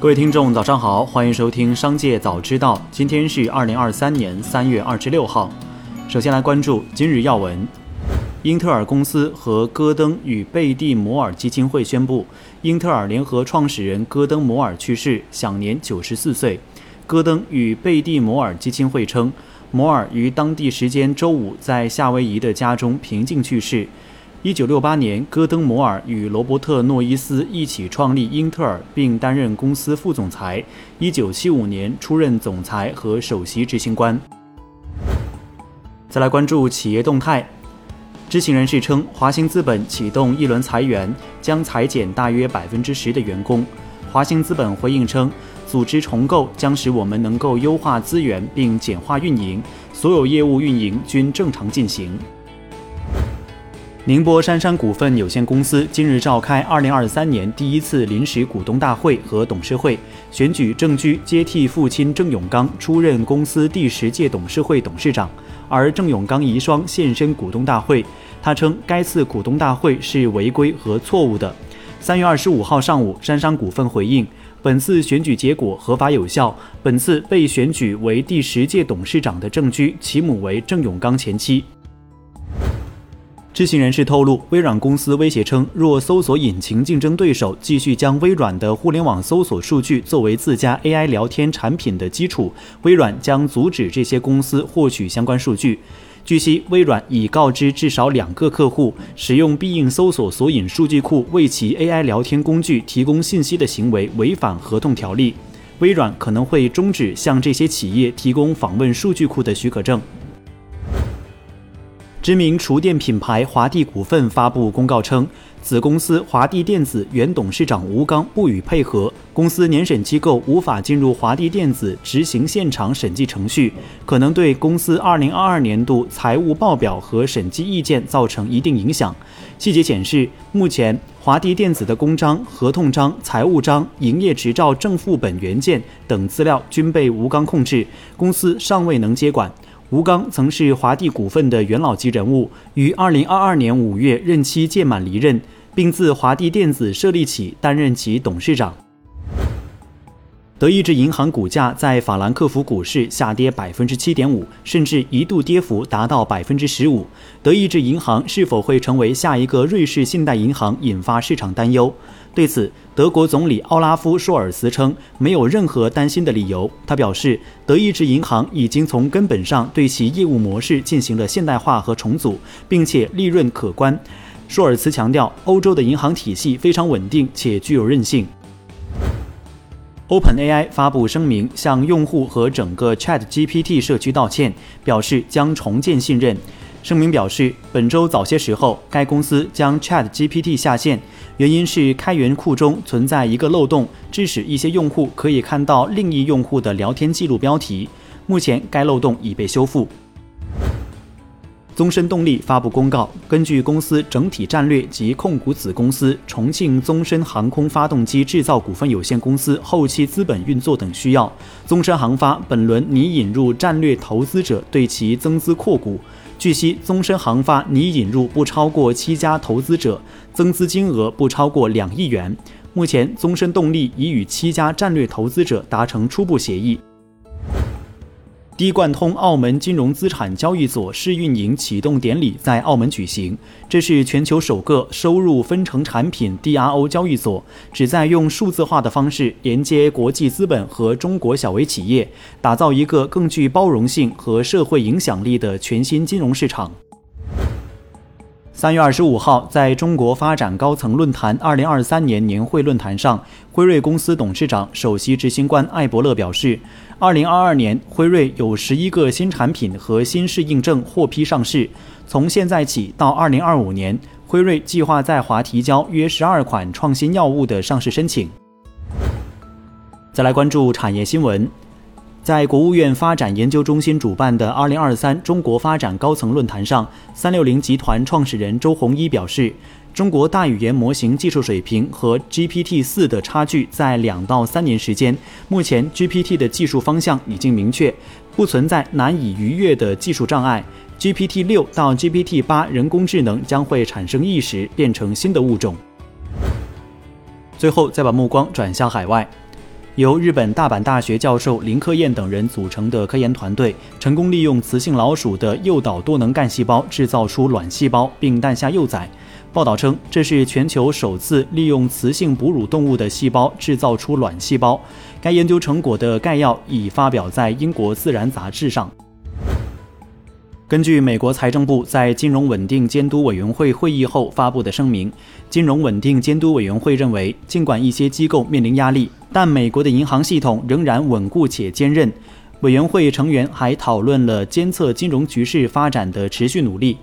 各位听众，早上好，欢迎收听《商界早知道》。今天是二零二三年三月二十六号。首先来关注今日要闻：英特尔公司和戈登与贝蒂摩尔基金会宣布，英特尔联合创始人戈登摩尔去世，享年九十四岁。戈登与贝蒂摩尔基金会称，摩尔于当地时间周五在夏威夷的家中平静去世。一九六八年，戈登·摩尔与罗伯特·诺伊斯一起创立英特尔，并担任公司副总裁。一九七五年出任总裁和首席执行官。再来关注企业动态，知情人士称，华兴资本启动一轮裁员，将裁减大约百分之十的员工。华兴资本回应称，组织重构将使我们能够优化资源并简化运营，所有业务运营均正常进行。宁波杉杉股份有限公司今日召开二零二三年第一次临时股东大会和董事会，选举郑居接替父亲郑永刚出任公司第十届董事会董事长，而郑永刚遗孀现身股东大会。他称该次股东大会是违规和错误的。三月二十五号上午，杉杉股份回应，本次选举结果合法有效。本次被选举为第十届董事长的郑居，其母为郑永刚前妻。知情人士透露，微软公司威胁称，若搜索引擎竞争对手继续将微软的互联网搜索数据作为自家 AI 聊天产品的基础，微软将阻止这些公司获取相关数据。据悉，微软已告知至少两个客户，使用必应搜索索引数据库为其 AI 聊天工具提供信息的行为违反合同条例，微软可能会终止向这些企业提供访问数据库的许可证。知名厨电品牌华帝股份发布公告称，子公司华帝电子原董事长吴刚不予配合，公司年审机构无法进入华帝电子执行现场审计程序，可能对公司2022年度财务报表和审计意见造成一定影响。细节显示，目前华帝电子的公章、合同章、财务章、营业执照正副本原件等资料均被吴刚控制，公司尚未能接管。吴刚曾是华帝股份的元老级人物，于二零二二年五月任期届满离任，并自华帝电子设立起担任其董事长。德意志银行股价在法兰克福股市下跌百分之七点五，甚至一度跌幅达到百分之十五。德意志银行是否会成为下一个瑞士信贷银行，引发市场担忧。对此，德国总理奥拉夫·舒尔茨称没有任何担心的理由。他表示，德意志银行已经从根本上对其业务模式进行了现代化和重组，并且利润可观。舒尔茨强调，欧洲的银行体系非常稳定且具有韧性。OpenAI 发布声明，向用户和整个 ChatGPT 社区道歉，表示将重建信任。声明表示，本周早些时候，该公司将 ChatGPT 下线，原因是开源库中存在一个漏洞，致使一些用户可以看到另一用户的聊天记录标题。目前，该漏洞已被修复。宗申动力发布公告，根据公司整体战略及控股子公司重庆宗申航空发动机制造股份有限公司后期资本运作等需要，宗申航发本轮拟引入战略投资者对其增资扩股。据悉，宗申航发拟引入不超过七家投资者，增资金额不超过两亿元。目前，宗申动力已与七家战略投资者达成初步协议。滴贯通澳门金融资产交易所试运营启动典礼在澳门举行，这是全球首个收入分成产品 DRO 交易所，旨在用数字化的方式连接国际资本和中国小微企业，打造一个更具包容性和社会影响力的全新金融市场。三月二十五号，在中国发展高层论坛二零二三年年会论坛上，辉瑞公司董事长、首席执行官艾伯勒表示，二零二二年辉瑞有十一个新产品和新适应症获批上市。从现在起到二零二五年，辉瑞计划在华提交约十二款创新药物的上市申请。再来关注产业新闻。在国务院发展研究中心主办的二零二三中国发展高层论坛上，三六零集团创始人周鸿祎表示，中国大语言模型技术水平和 GPT 四的差距在两到三年时间。目前 GPT 的技术方向已经明确，不存在难以逾越的技术障碍。GPT 六到 GPT 八人工智能将会产生意识，变成新的物种。最后，再把目光转向海外。由日本大阪大学教授林克彦等人组成的科研团队，成功利用雌性老鼠的诱导多能干细胞制造出卵细胞，并诞下幼崽。报道称，这是全球首次利用雌性哺乳动物的细胞制造出卵细胞。该研究成果的概要已发表在英国《自然》杂志上。根据美国财政部在金融稳定监督委员会会议后发布的声明，金融稳定监督委员会认为，尽管一些机构面临压力，但美国的银行系统仍然稳固且坚韧。委员会成员还讨论了监测金融局势发展的持续努力。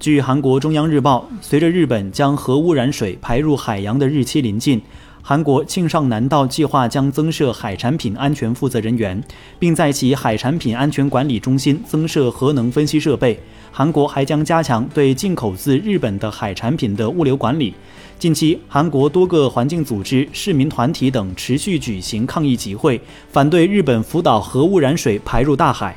据韩国中央日报，随着日本将核污染水排入海洋的日期临近。韩国庆尚南道计划将增设海产品安全负责人员，并在其海产品安全管理中心增设核能分析设备。韩国还将加强对进口自日本的海产品的物流管理。近期，韩国多个环境组织、市民团体等持续举行抗议集会，反对日本福岛核污染水排入大海。